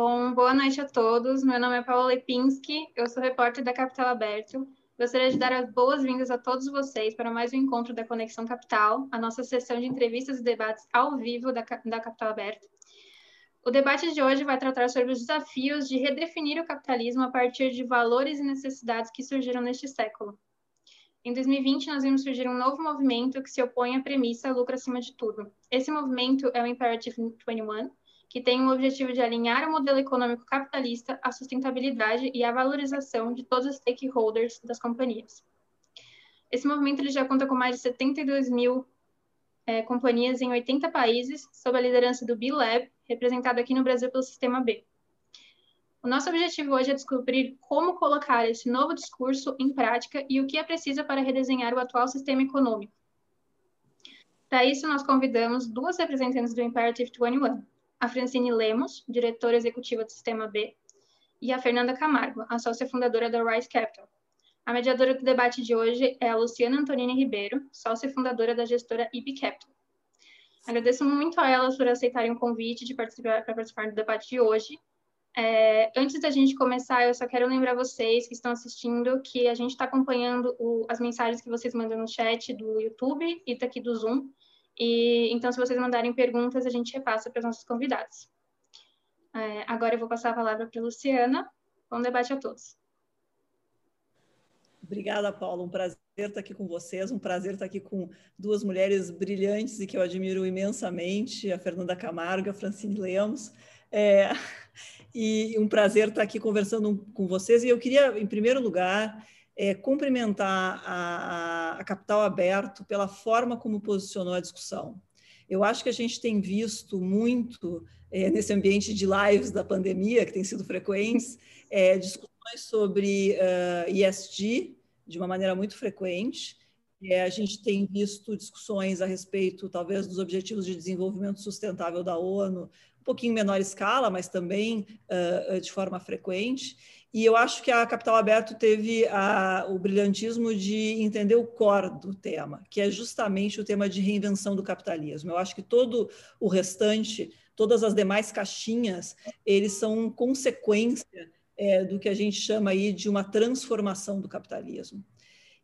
Bom, boa noite a todos. Meu nome é Paula Lepinski, eu sou repórter da Capital Aberto. Gostaria de dar as boas-vindas a todos vocês para mais um encontro da Conexão Capital, a nossa sessão de entrevistas e debates ao vivo da, da Capital Aberto. O debate de hoje vai tratar sobre os desafios de redefinir o capitalismo a partir de valores e necessidades que surgiram neste século. Em 2020, nós vimos surgir um novo movimento que se opõe à premissa lucro acima de tudo. Esse movimento é o Imperative 21, que tem o objetivo de alinhar o modelo econômico capitalista à sustentabilidade e à valorização de todos os stakeholders das companhias. Esse movimento ele já conta com mais de 72 mil é, companhias em 80 países, sob a liderança do B-Lab, representado aqui no Brasil pelo Sistema B. O nosso objetivo hoje é descobrir como colocar esse novo discurso em prática e o que é preciso para redesenhar o atual sistema econômico. Para isso, nós convidamos duas representantes do Imperative 21, a Francine Lemos, diretora executiva do Sistema B, e a Fernanda Camargo, a sócia fundadora da Rise Capital. A mediadora do debate de hoje é a Luciana Antonini Ribeiro, sócia fundadora da gestora IB Capital. Agradeço muito a elas por aceitarem o convite de participar, para participar do debate de hoje. É, antes da gente começar, eu só quero lembrar vocês que estão assistindo que a gente está acompanhando o, as mensagens que vocês mandam no chat do YouTube e daqui do Zoom. E, então, se vocês mandarem perguntas, a gente repassa para os nossos convidados. É, agora eu vou passar a palavra para a Luciana. Bom debate a todos. Obrigada, Paulo. Um prazer estar aqui com vocês, um prazer estar aqui com duas mulheres brilhantes e que eu admiro imensamente, a Fernanda Camargo a Francine Lemos. É, e um prazer estar aqui conversando com vocês. E eu queria, em primeiro lugar, é, cumprimentar a, a, Capital Aberto pela forma como posicionou a discussão. Eu acho que a gente tem visto muito é, nesse ambiente de lives da pandemia, que tem sido frequentes, é, discussões sobre uh, ESG de uma maneira muito frequente. É, a gente tem visto discussões a respeito, talvez, dos Objetivos de Desenvolvimento Sustentável da ONU, um pouquinho menor escala, mas também uh, de forma frequente. E eu acho que a Capital Aberto teve a, o brilhantismo de entender o core do tema, que é justamente o tema de reinvenção do capitalismo. Eu acho que todo o restante, todas as demais caixinhas, eles são consequência é, do que a gente chama aí de uma transformação do capitalismo.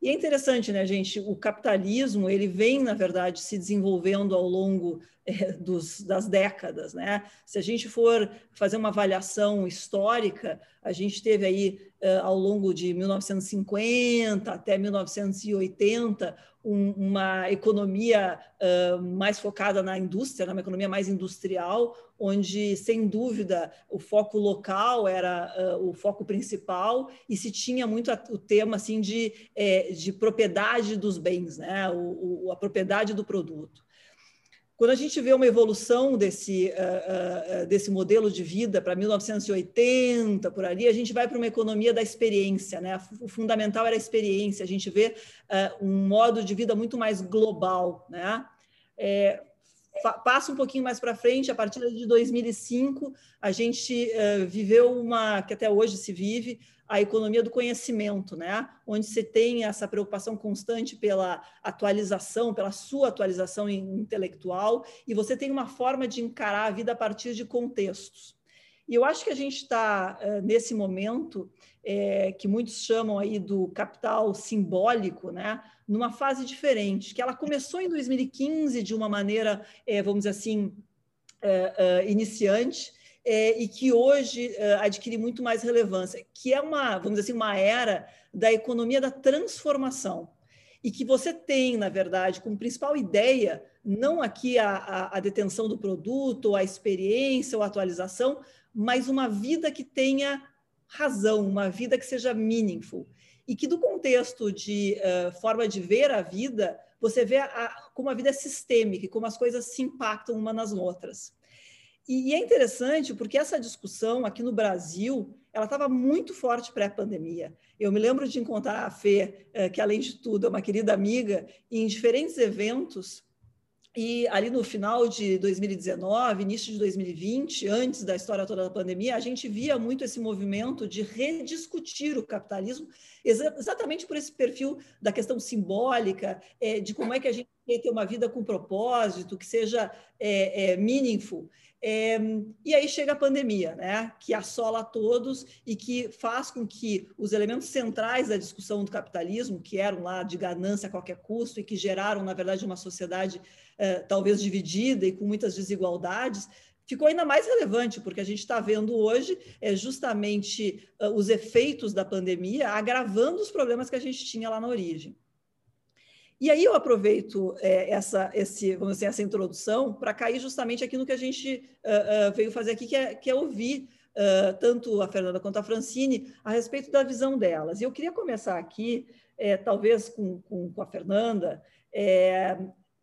E é interessante, né, gente? O capitalismo ele vem, na verdade, se desenvolvendo ao longo dos, das décadas, né? Se a gente for fazer uma avaliação histórica, a gente teve aí uh, ao longo de 1950 até 1980 um, uma economia uh, mais focada na indústria, né? uma economia mais industrial, onde, sem dúvida, o foco local era uh, o foco principal e se tinha muito a, o tema assim de, de propriedade dos bens, né? O, o, a propriedade do produto. Quando a gente vê uma evolução desse, uh, uh, desse modelo de vida para 1980, por ali, a gente vai para uma economia da experiência, né? O fundamental era a experiência, a gente vê uh, um modo de vida muito mais global, né? É, passa um pouquinho mais para frente, a partir de 2005, a gente viveu uma, que até hoje se vive, a economia do conhecimento, né? onde você tem essa preocupação constante pela atualização, pela sua atualização intelectual, e você tem uma forma de encarar a vida a partir de contextos. E eu acho que a gente está uh, nesse momento é, que muitos chamam aí do capital simbólico, né? numa fase diferente, que ela começou em 2015 de uma maneira, é, vamos dizer assim, uh, iniciante, é, e que hoje é, adquire muito mais relevância, que é uma, vamos dizer assim, uma era da economia da transformação. E que você tem, na verdade, como principal ideia, não aqui a, a, a detenção do produto, a experiência, ou a atualização, mas uma vida que tenha razão, uma vida que seja meaningful. E que, do contexto de uh, forma de ver a vida, você vê a, como a vida é sistêmica, como as coisas se impactam uma nas outras. E, é interessante porque essa discussão aqui no Brasil, ela estava muito forte pré-pandemia. Eu me lembro de encontrar a Fê, eh, que além de tudo é uma querida amiga, em diferentes eventos, e ali no final de 2019, início de 2020, antes da história toda da pandemia, a gente via muito esse movimento de rediscutir o capitalismo, exatamente por esse perfil da questão simbólica, eh, de como é que a gente ter uma vida com propósito, que seja é, meaningful. É, e aí chega a pandemia, né, que assola todos e que faz com que os elementos centrais da discussão do capitalismo, que eram lá de ganância a qualquer custo e que geraram, na verdade, uma sociedade é, talvez dividida e com muitas desigualdades, ficou ainda mais relevante, porque a gente está vendo hoje é, justamente uh, os efeitos da pandemia agravando os problemas que a gente tinha lá na origem. E aí eu aproveito é, essa, esse, vamos dizer, essa introdução para cair justamente aqui no que a gente uh, uh, veio fazer aqui, que é, que é ouvir uh, tanto a Fernanda quanto a Francine a respeito da visão delas. E eu queria começar aqui, é, talvez com, com, com, a Fernanda, é,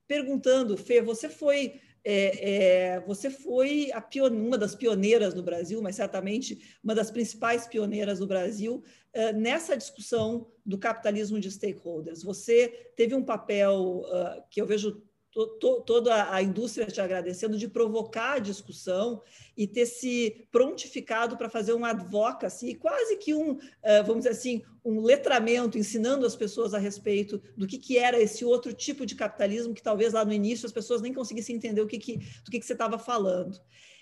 perguntando, Fê, você foi é, é, você foi uma das pioneiras no Brasil, mas certamente uma das principais pioneiras no Brasil uh, nessa discussão do capitalismo de stakeholders. Você teve um papel uh, que eu vejo to, to, toda a indústria te agradecendo de provocar a discussão e ter se prontificado para fazer um advocacy, quase que um, uh, vamos dizer assim, um letramento, ensinando as pessoas a respeito do que, que era esse outro tipo de capitalismo que talvez lá no início as pessoas nem conseguissem entender o que, que, do que, que você estava falando.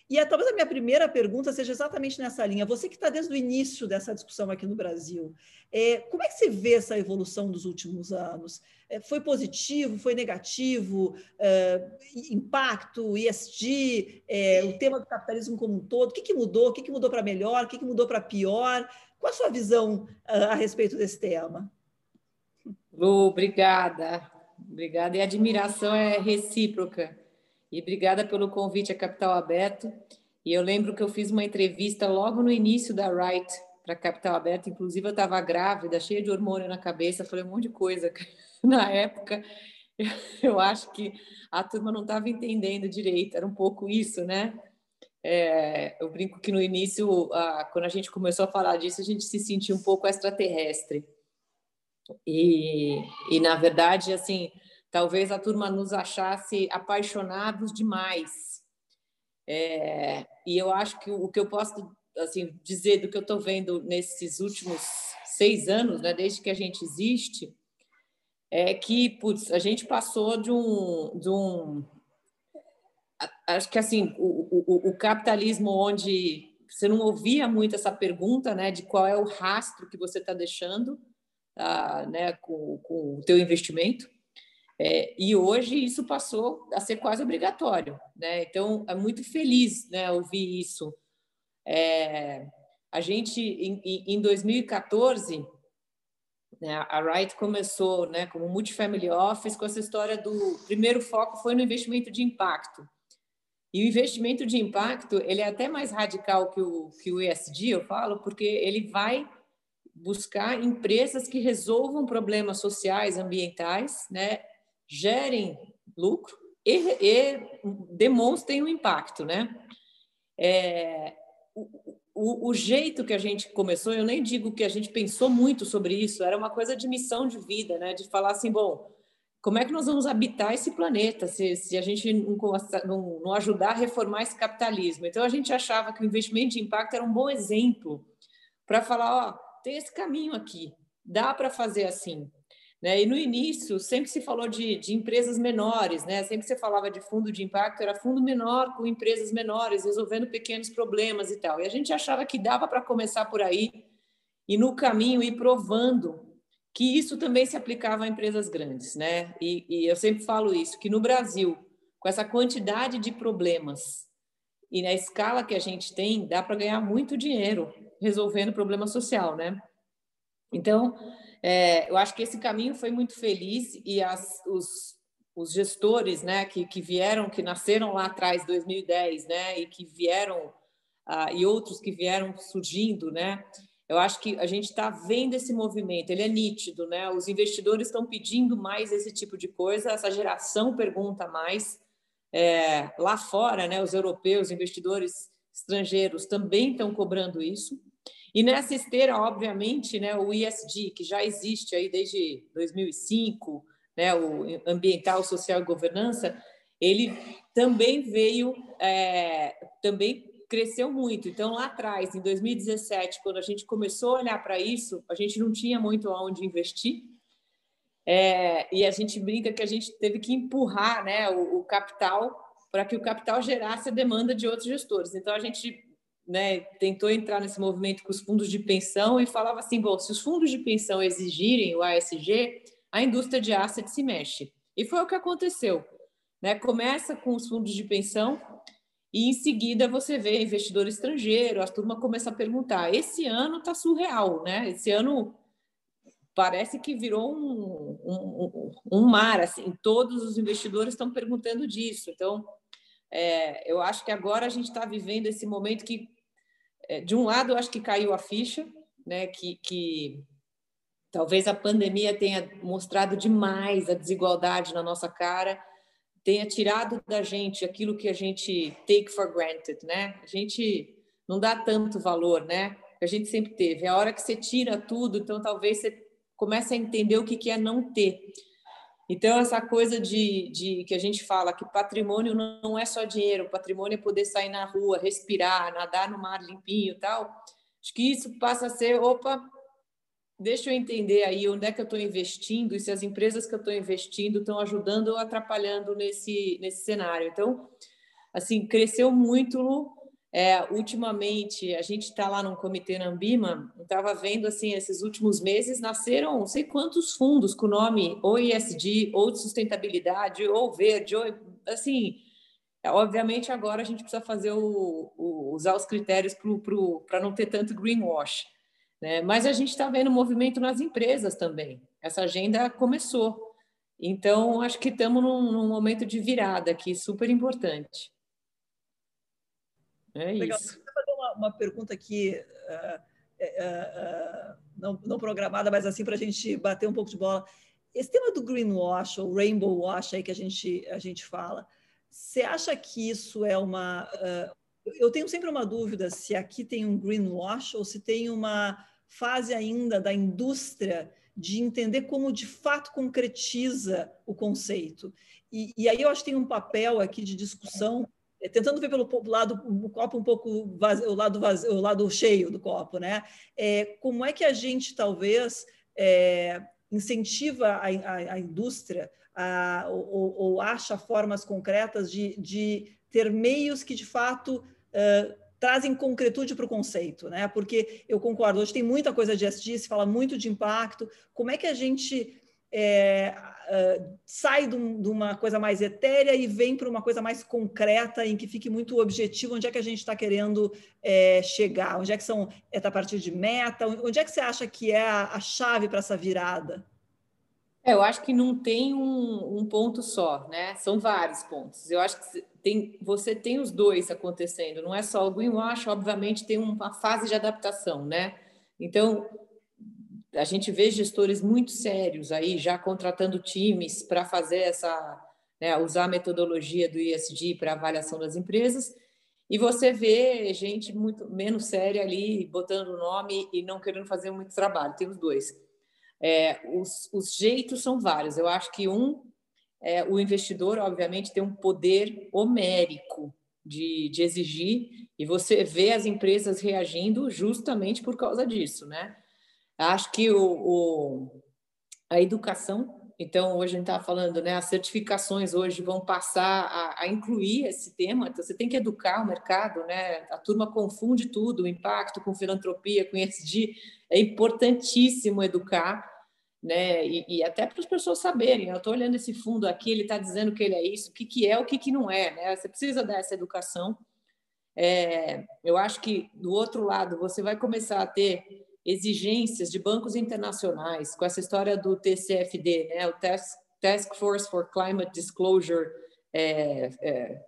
E é, talvez a minha primeira pergunta seja exatamente nessa linha. Você que está desde o início dessa discussão aqui no Brasil, é, como é que você vê essa evolução dos últimos anos? É, foi positivo, foi negativo? É, impacto, ESG, é, o tema do capitalismo como um todo? O que, que mudou? O que, que mudou para melhor? O que, que mudou para pior? Qual a sua visão uh, a respeito desse tema? Lu, obrigada. Obrigada. E a admiração é recíproca. E obrigada pelo convite a Capital Aberto. E eu lembro que eu fiz uma entrevista logo no início da Right para Capital Aberto. Inclusive, eu estava grávida, cheia de hormônio na cabeça, falei um monte de coisa na época. Eu acho que a turma não estava entendendo direito, era um pouco isso, né? É, eu brinco que no início, a, quando a gente começou a falar disso, a gente se sentia um pouco extraterrestre. E, e na verdade, assim, talvez a turma nos achasse apaixonados demais. É, e eu acho que o, que eu posso assim dizer do que eu estou vendo nesses últimos seis anos, né, desde que a gente existe, é que putz, a gente passou de um, de um acho que assim o, o, o capitalismo onde você não ouvia muito essa pergunta, né, de qual é o rastro que você está deixando, ah, né, com, com o teu investimento. É, e hoje isso passou a ser quase obrigatório, né? Então é muito feliz, né, ouvir isso. É, a gente em, em 2014, né, a Wright começou, né, como multifamily office com essa história do primeiro foco foi no investimento de impacto. E o investimento de impacto ele é até mais radical que o que o ESG, eu falo, porque ele vai buscar empresas que resolvam problemas sociais, ambientais, né, gerem lucro e, e demonstrem um impacto, né? É, o, o, o, jeito que a gente começou, eu nem digo que a gente pensou muito sobre isso, era uma coisa de missão de vida, né? De falar assim, bom, como é que nós vamos habitar esse planeta se, se a gente não, não, não ajudar a reformar esse capitalismo? Então a gente achava que o investimento de impacto era um bom exemplo para falar, ó, tem esse caminho aqui, dá para fazer assim. Né? E no início sempre se falou de, de empresas menores, né? sempre se falava de fundo de impacto, era fundo menor com empresas menores, resolvendo pequenos problemas e tal. E a gente achava que dava para começar por aí e no caminho ir provando que isso também se aplicava a empresas grandes. Né? E, e eu sempre falo isso, que no Brasil, com essa quantidade de problemas e na escala que a gente tem, dá para ganhar muito dinheiro resolvendo problema social. Né? Então, é, eu acho que esse caminho foi muito feliz e as, os, os gestores né, que, que vieram, que nasceram lá atrás, 2010, né, e que vieram, ah, e outros que vieram surgindo, né, eu acho que a gente está vendo esse movimento, ele é nítido, né? Os investidores estão pedindo mais esse tipo de coisa, essa geração pergunta mais. É, lá fora, né, os europeus, investidores estrangeiros também estão cobrando isso. E nessa esteira, obviamente, né, o ISD, que já existe aí desde 2005, né, o Ambiental, Social e Governança, ele também veio, é, também cresceu muito. Então, lá atrás, em 2017, quando a gente começou a olhar para isso, a gente não tinha muito aonde investir. É, e a gente brinca que a gente teve que empurrar né, o, o capital para que o capital gerasse a demanda de outros gestores. Então, a gente né, tentou entrar nesse movimento com os fundos de pensão e falava assim: bom, se os fundos de pensão exigirem o ASG, a indústria de assets se mexe. E foi o que aconteceu. Né? Começa com os fundos de pensão e em seguida você vê investidor estrangeiro, a turma começa a perguntar: esse ano está surreal, né? Esse ano parece que virou um, um, um, mar, assim, todos os investidores estão perguntando disso. Então, é, eu acho que agora a gente está vivendo esse momento que de um lado, eu acho que caiu a ficha, né, que, que talvez a pandemia tenha mostrado demais a desigualdade na nossa cara, tenha tirado da gente aquilo que a gente take for granted, né? A gente não dá tanto valor, né? A gente sempre teve. É a hora que você tira tudo, então talvez você comece a entender o que é não ter. Então, essa coisa de, de, que a gente fala que patrimônio não é só dinheiro, patrimônio é poder sair na rua, respirar, nadar no mar limpinho e tal. Acho que isso passa a ser, opa, deixa eu entender aí onde é que eu estou investindo e se as empresas que eu estou investindo estão ajudando ou atrapalhando nesse, nesse cenário. Então, assim, cresceu muito, é, ultimamente, a gente está lá num comitê na Ambima, estava vendo assim, esses últimos meses nasceram não sei quantos fundos com o nome ou ISD, ou de sustentabilidade, ou verde, ou assim. Obviamente, agora a gente precisa fazer o, o usar os critérios para não ter tanto greenwash. Né? Mas a gente está vendo movimento nas empresas também. Essa agenda começou. Então, acho que estamos num, num momento de virada aqui, super importante. É Legal. isso. Eu vou fazer uma, uma pergunta aqui, uh, uh, uh, não, não, programada, mas assim para a gente bater um pouco de bola. Esse tema do greenwash ou rainbow wash aí que a gente, a gente fala, você acha que isso é uma. eu tenho sempre uma dúvida se aqui tem um greenwash ou se tem uma fase ainda da indústria de entender como de fato concretiza o conceito. E, e aí eu acho que tem um papel aqui de discussão tentando ver pelo lado o copo um pouco vazio, o lado vazio, o lado cheio do copo, né? É, como é que a gente talvez é, incentiva a, a, a indústria a, ou, ou, acha formas concretas de, de, ter meios que de fato uh, trazem concretude para o conceito, né? Porque eu concordo, hoje tem muita coisa de SG, se fala muito de impacto. Como é que a gente é, sai de, um, uma coisa mais etérea e vem para uma coisa mais concreta, em que fique muito objetivo, onde é que a gente está querendo é, chegar, onde é que são, é a partir de meta, onde é que você acha que é a, a chave para essa virada? É, eu acho que não tem um, um, ponto só, né? São vários pontos. Eu acho que tem, você tem os dois acontecendo, não é só o greenwash, obviamente tem uma fase de adaptação, né? Então, a gente vê gestores muito sérios aí já contratando times para fazer essa, né, usar a metodologia do ISD para avaliação das empresas, e você vê gente muito menos séria ali botando o nome e não querendo fazer muito trabalho. Tem os dois. É, os, os, jeitos são vários. Eu acho que um, é, o investidor, obviamente, tem um poder homérico de, de exigir, e você vê as empresas reagindo justamente por causa disso, né? Acho que o, o a educação, então hoje a gente está falando, né? As certificações hoje vão passar a, a, incluir esse tema. Então você tem que educar o mercado, né? A turma confunde tudo, o impacto com filantropia, com ESG. É importantíssimo educar, né? E, e até para as pessoas saberem. Eu estou olhando esse fundo aqui, ele está dizendo que ele é isso, o que, que é, o que, que não é, né? Você precisa dar essa educação. É, eu acho que do outro lado você vai começar a ter exigências de bancos internacionais, com essa história do TCFD, né, o Task, Task Force for Climate Disclosure, é, é,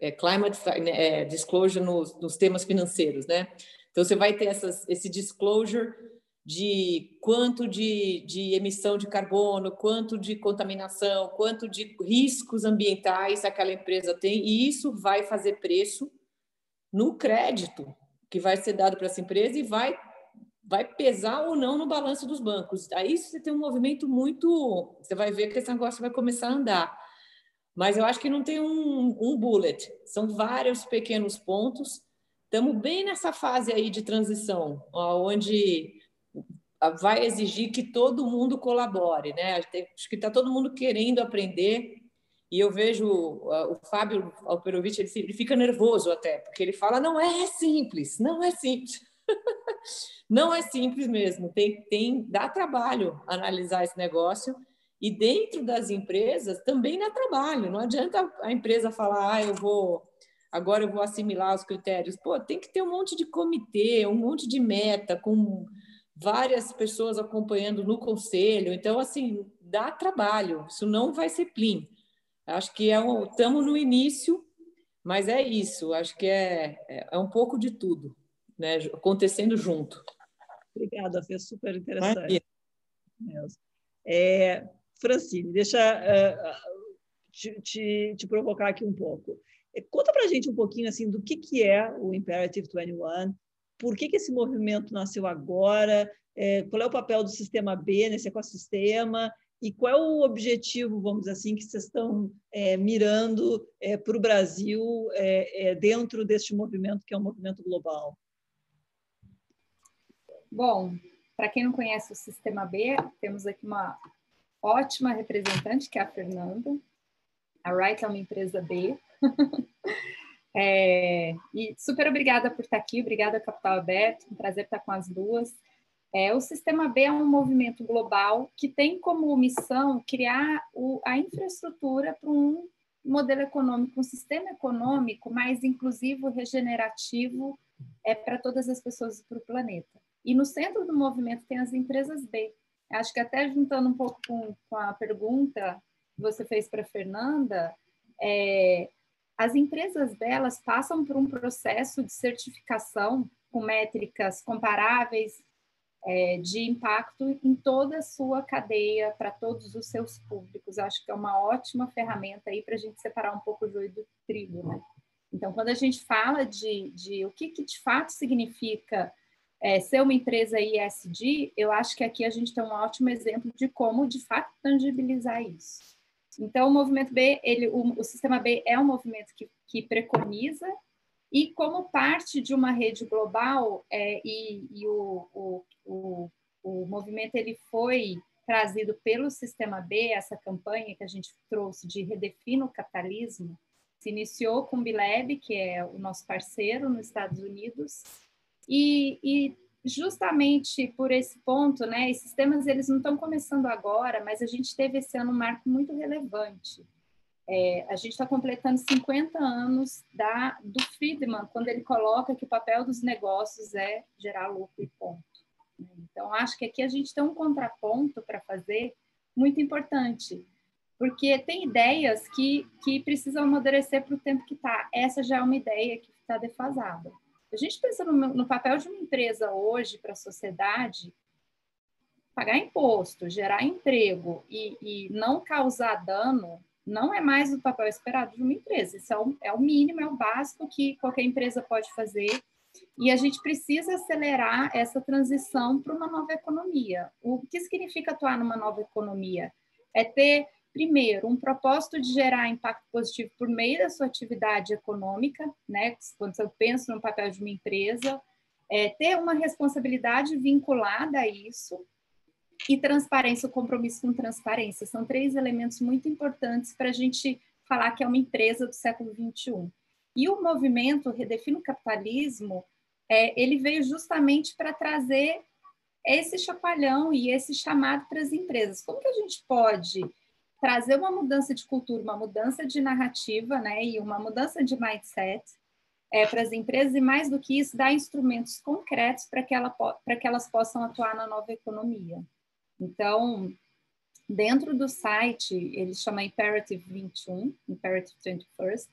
é Climate é, Disclosure nos, nos, temas financeiros, né? Então você vai ter essas, esse disclosure de quanto de, de emissão de carbono, quanto de contaminação, quanto de riscos ambientais aquela empresa tem, e isso vai fazer preço no crédito que vai ser dado para essa empresa e vai vai pesar ou não no balanço dos bancos. Aí você tem um movimento muito. Você vai ver que esse negócio vai começar a andar. Mas eu acho que não tem um, um bullet, são vários pequenos pontos. Estamos bem nessa fase aí de transição, onde vai exigir que todo mundo colabore, né? Acho que está todo mundo querendo aprender e eu vejo o Fábio Alperovitch, ele, fica nervoso até, porque ele fala: não é simples, não é simples. Não é simples mesmo, tem, tem, dá trabalho analisar esse negócio. E dentro das empresas também dá trabalho. Não adianta a empresa falar, ah, eu vou agora eu vou assimilar os critérios. Pô, tem que ter um monte de comitê, um monte de meta, com várias pessoas acompanhando no conselho. Então, assim, dá trabalho. Isso não vai ser plim. Acho que é um, estamos no início, mas é isso. Acho que é, é, é um pouco de tudo, né? Acontecendo junto. Obrigada, foi super interessante. É, Francine, deixa uh, te, te, te, provocar aqui um pouco. É, conta para a gente um pouquinho assim do que, que é o Imperative 21, por que, que esse movimento nasceu agora, é, qual é o papel do sistema B nesse ecossistema e qual é o objetivo, vamos dizer assim, que vocês estão é, mirando é, para o Brasil é, dentro deste movimento que é um movimento global? Bom, para quem não conhece o Sistema B, temos aqui uma ótima representante, que é a Fernanda. A Wright é uma empresa B. é, e super obrigada por estar aqui, obrigada Capital Aberto, um prazer estar com as duas. É, o Sistema B é um movimento global que tem como missão criar o, a infraestrutura para um modelo econômico, um sistema econômico mais inclusivo, regenerativo é, para todas as pessoas e para o planeta. E no centro do movimento tem as empresas B. Acho que até juntando um pouco com, com a pergunta que você fez para Fernanda, é, as empresas delas passam por um processo de certificação com métricas comparáveis é, de impacto em toda a sua cadeia, para todos os seus públicos. Acho que é uma ótima ferramenta aí para a gente separar um pouco o joio do trigo, né? Então, quando a gente fala de, de o que, que de fato significa é, ser uma empresa ISD, eu acho que aqui a gente tem um ótimo exemplo de como, de fato, tangibilizar isso. Então, o movimento B, ele, o, o sistema B é um movimento que, que preconiza e como parte de uma rede global, é, e, e o, o, o, o movimento ele foi trazido pelo Sistema B, essa campanha que a gente trouxe de Redefina o Capitalismo, se iniciou com o Bileb, que é o nosso parceiro nos Estados Unidos, e, e justamente por esse ponto, né, esses temas eles não estão começando agora, mas a gente teve esse ano um marco muito relevante, é, a gente está completando 50 anos da, do Friedman, quando ele coloca que o papel dos negócios é gerar lucro e ponto. Então, acho que aqui a gente tem um contraponto para fazer muito importante, porque tem ideias que, que precisam amadurecer para o tempo que está. Essa já é uma ideia que está defasada. A gente pensa no, no papel de uma empresa hoje para a sociedade, pagar imposto, gerar emprego e, e não causar dano não é mais o papel esperado de uma empresa. Isso é o, é o mínimo, é o básico que qualquer empresa pode fazer. E a gente precisa acelerar essa transição para uma nova economia. O que significa atuar numa nova economia? É ter, primeiro, um propósito de gerar impacto positivo por meio da sua atividade econômica, né? quando eu penso no papel de uma empresa, é ter uma responsabilidade vinculada a isso, e transparência, o compromisso com transparência. São três elementos muito importantes para a gente falar que é uma empresa do século XXI. E o movimento Redefina o Capitalismo, é, ele veio justamente para trazer esse chacoalhão e esse chamado para as empresas. Como que a gente pode trazer uma mudança de cultura, uma mudança de narrativa, né, e uma mudança de mindset é, para as empresas e mais do que isso, dar instrumentos concretos para que, ela, que elas possam atuar na nova economia. Então, dentro do site, ele chama Imperative 21, Imperative 21st,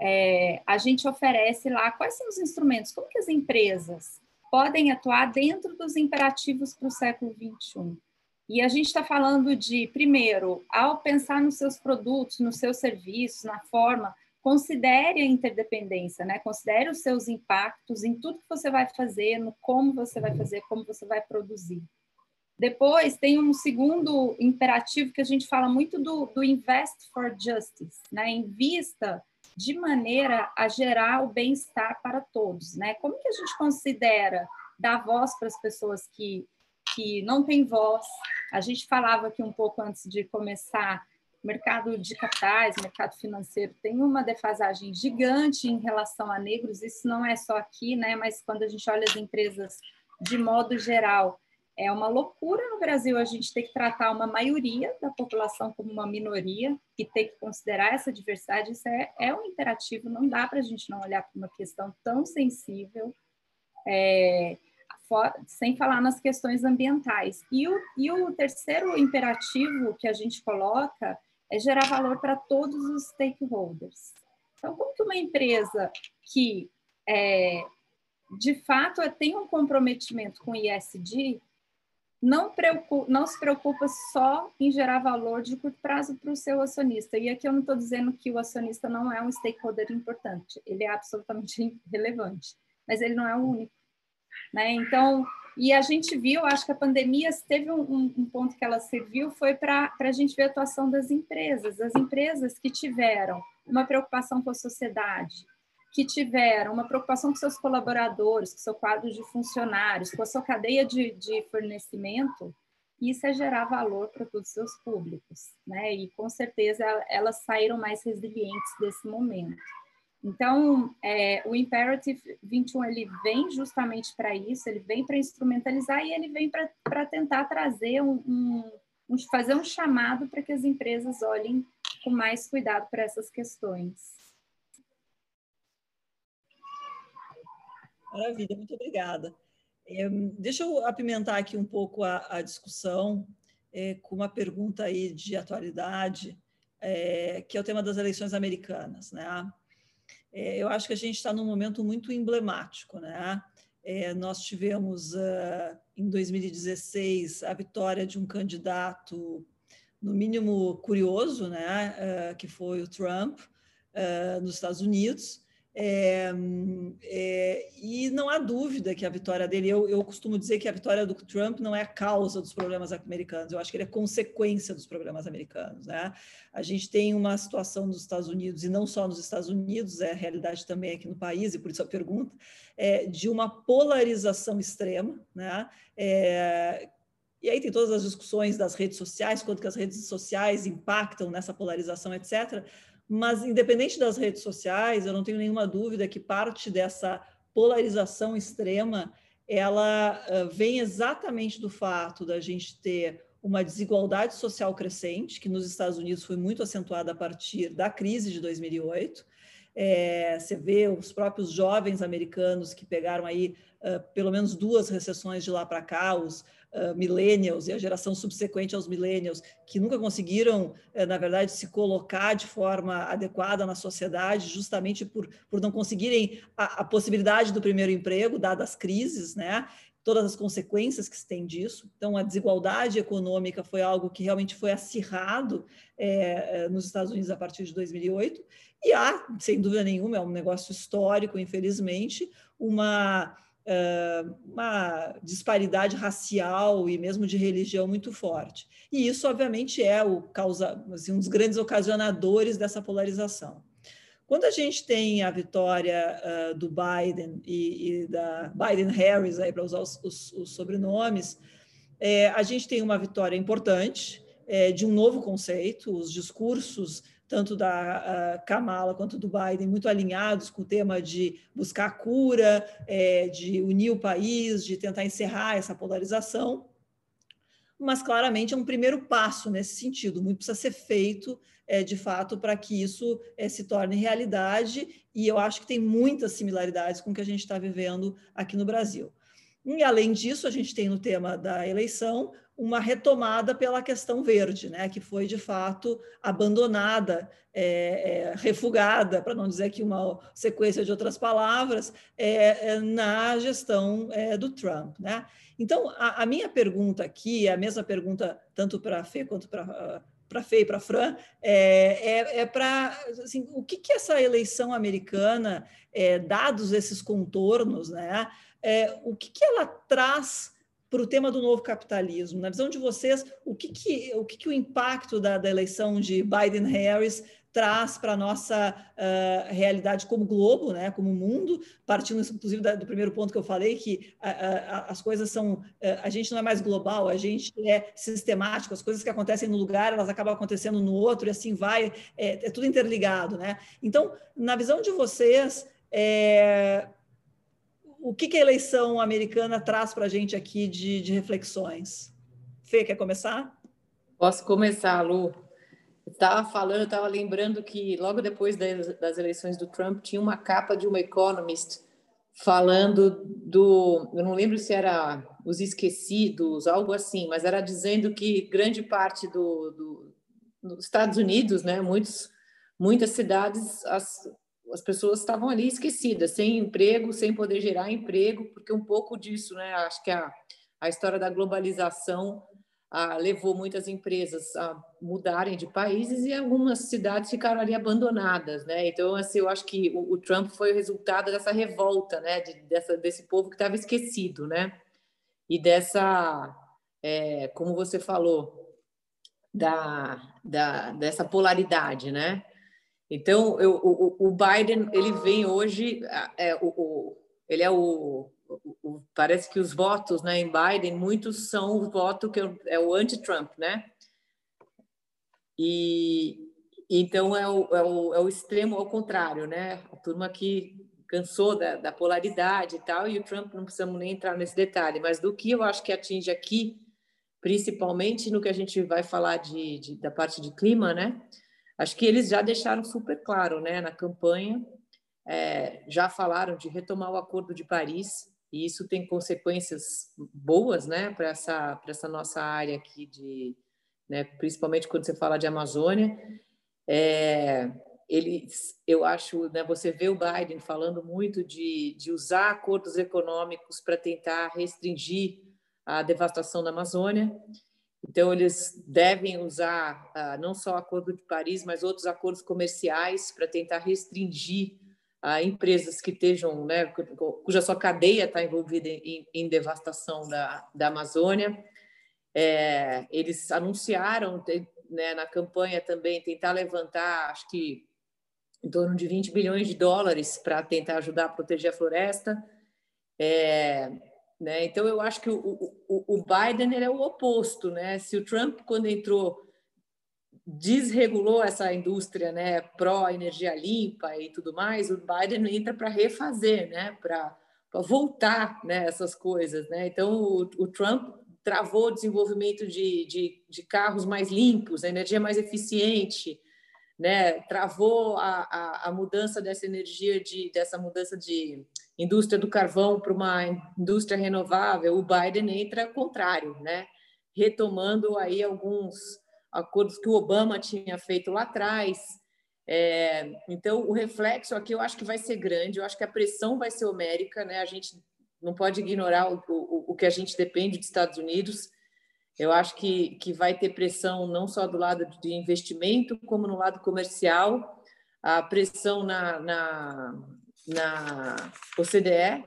é, a gente oferece lá quais são os instrumentos, como que as empresas podem atuar dentro dos imperativos para o século 21. E a gente está falando de, primeiro, ao pensar nos seus produtos, nos seus serviços, na forma, considere a interdependência, né? Considere os seus impactos em tudo que você vai fazer, no como você vai fazer, como você vai produzir. Depois tem um segundo imperativo que a gente fala muito do, do invest for justice, né? Invista de maneira a gerar o bem-estar para todos, né? Como que a gente considera dar voz para as pessoas que que não tem voz. A gente falava aqui um pouco antes de começar, mercado de capitais, mercado financeiro tem uma defasagem gigante em relação a negros. Isso não é só aqui, né? Mas quando a gente olha as empresas de modo geral, é uma loucura no Brasil a gente ter que tratar uma maioria da população como uma minoria e ter que considerar essa diversidade. Isso é, é um imperativo, não dá para a gente não olhar para uma questão tão sensível. É, sem falar nas questões ambientais. E o, e o terceiro imperativo que a gente coloca é gerar valor para todos os stakeholders. Então, como que uma empresa que é, de fato tem um comprometimento com o ISD não, preocupa, não se preocupa só em gerar valor de curto prazo para o seu acionista. E aqui eu não estou dizendo que o acionista não é um stakeholder importante, ele é absolutamente relevante, mas ele não é o único. Né? Então, e a gente viu, acho que a pandemia teve um, um ponto que ela serviu, foi para a gente ver a atuação das empresas, as empresas que tiveram uma preocupação com a sociedade, que tiveram uma preocupação com seus colaboradores, com seu quadro de funcionários, com a sua cadeia de, de fornecimento, isso é gerar valor para todos os seus públicos, né? E com certeza elas saíram mais resilientes desse momento. Então, é, o Imperative 21 ele vem justamente para isso, ele vem para instrumentalizar e ele vem para tentar trazer um, um, um, fazer um chamado para que as empresas olhem com mais cuidado para essas questões. Maravilha, muito obrigada. É, deixa eu apimentar aqui um pouco a, a discussão é, com uma pergunta aí de atualidade, é, que é o tema das eleições americanas, né? É, eu acho que a gente está num momento muito emblemático. Né? É, nós tivemos, uh, em 2016, a vitória de um candidato, no mínimo curioso, né? Uh, que foi o Trump, uh, nos Estados Unidos, é, é, e não há dúvida que a vitória dele, eu, eu, costumo dizer que a vitória do Trump não é a causa dos problemas americanos, eu acho que ele é consequência dos problemas americanos. Né? A gente tem uma situação nos Estados Unidos, e não só nos Estados Unidos, é a realidade também aqui no país, e por isso a pergunta, é, de uma polarização extrema, né? É, e aí tem todas as discussões das redes sociais, quanto que as redes sociais impactam nessa polarização, etc. Mas, independente das redes sociais, eu não tenho nenhuma dúvida que parte dessa polarização extrema ela vem exatamente do fato da gente ter uma desigualdade social crescente, que nos Estados Unidos foi muito acentuada a partir da crise de 2008. É, você vê os próprios jovens americanos que pegaram aí uh, pelo menos duas recessões de lá para cá, os uh, millennials e a geração subsequente aos millennials, que nunca conseguiram, uh, na verdade, se colocar de forma adequada na sociedade, justamente por, por não conseguirem a, a possibilidade do primeiro emprego, dadas as crises, né? todas as consequências que se tem disso. Então, a desigualdade econômica foi algo que realmente foi acirrado é, nos Estados Unidos a partir de 2008, e há, sem dúvida nenhuma, é um negócio histórico, infelizmente, uma uma disparidade racial e mesmo de religião muito forte. E isso, obviamente, é o causa, assim, um dos grandes ocasionadores dessa polarização. Quando a gente tem a vitória uh, do Biden e, e da Biden-Harris, para usar os, os, os sobrenomes, é, a gente tem uma vitória importante é, de um novo conceito, os discursos tanto da Kamala quanto do Biden, muito alinhados com o tema de buscar cura, é, de unir o país, de tentar encerrar essa polarização. Mas claramente é um primeiro passo nesse sentido. Muito precisa ser feito, é, de fato, para que isso é, se torne realidade. E eu acho que tem muitas similaridades com o que a gente está vivendo aqui no Brasil. E, além disso, a gente tem no tema da eleição uma retomada pela questão verde, né, que foi de fato abandonada, é, é, refugada, para não dizer aqui uma sequência de outras palavras, é, é na gestão é, do Trump. Né? Então, a, a, minha pergunta aqui, a mesma pergunta tanto para a Fê quanto para para Fê e para Fran, é, é, é para assim, o que, que essa eleição americana, é, dados esses contornos, né, é, o que, que ela traz para o tema do novo capitalismo. Na visão de vocês, o que, que, o, que, que o impacto da, da eleição de Biden-Harris traz para a nossa uh, realidade como globo, né, como mundo, partindo inclusive da, do primeiro ponto que eu falei, que a, a, as coisas são, uh, a gente não é mais global, a gente é sistemático, as coisas que acontecem no lugar, elas acabam acontecendo no outro, e assim vai, é, é tudo interligado. Né? Então, na visão de vocês, é, o que, que, a eleição americana traz para a gente aqui de, de reflexões? Fê, quer começar? Posso começar, Lu estava falando, estava lembrando que logo depois das eleições do Trump tinha uma capa de uma Economist falando do, eu não lembro se era os esquecidos, algo assim, mas era dizendo que grande parte do, do dos Estados Unidos, né, muitos, muitas cidades, as, as pessoas estavam ali esquecidas, sem emprego, sem poder gerar emprego, porque um pouco disso, né, acho que a, a história da globalização ah, levou muitas empresas a mudarem de países e algumas cidades ficaram ali abandonadas, né? Então, assim, eu acho que o, o Trump foi o resultado dessa revolta, né? De, dessa, desse povo que estava esquecido, né? E dessa, é, como você falou, da, da, dessa polaridade, né? Então, eu, o, o Biden, ele vem hoje, é, o, o, ele é o parece que os votos né, em Biden, muitos são o voto que é o anti-Trump, né? E então é o, é, o, é o extremo ao contrário, né? A turma que cansou da, da polaridade e tal, e o Trump não precisamos nem entrar nesse detalhe, mas do que eu acho que atinge aqui, principalmente no que a gente vai falar de, de da parte de clima, né? Acho que eles já deixaram super claro, né, na campanha, é, já falaram de retomar o Acordo de Paris, e isso tem consequências boas, né, para essa essa nossa área aqui de, né, principalmente quando você fala de Amazônia. É, eles, eu acho, né, você vê o Biden falando muito de, de usar acordos econômicos para tentar restringir a devastação da Amazônia. Então, eles devem usar ah, não só o Acordo de Paris, mas outros acordos comerciais para tentar restringir a empresas que estejam, né, cuja sua cadeia está envolvida em, em, devastação da, da Amazônia. É, eles anunciaram né, na campanha também tentar levantar, acho que em torno de 20 bilhões de dólares para tentar ajudar a proteger a floresta. É, né, então, eu acho que o, o, o Biden ele é o oposto. Né? Se o Trump, quando entrou, desregulou essa indústria, né, pró energia limpa e tudo mais, o Biden entra para refazer, né, para voltar, né, essas coisas, né. Então o, o Trump travou o desenvolvimento de, de, de, carros mais limpos, energia mais eficiente, né, travou a, a, a mudança dessa energia de dessa mudança de indústria do carvão para uma indústria renovável. O Biden entra contrário, né, retomando aí alguns acordos que o Obama tinha feito lá atrás. É, então, o reflexo aqui eu acho que vai ser grande, eu acho que a pressão vai ser homérica, né? a gente não pode ignorar o, o, o que a gente depende dos Estados Unidos. Eu acho que, que vai ter pressão não só do lado de investimento, como no lado comercial, a pressão na, na, na OCDE,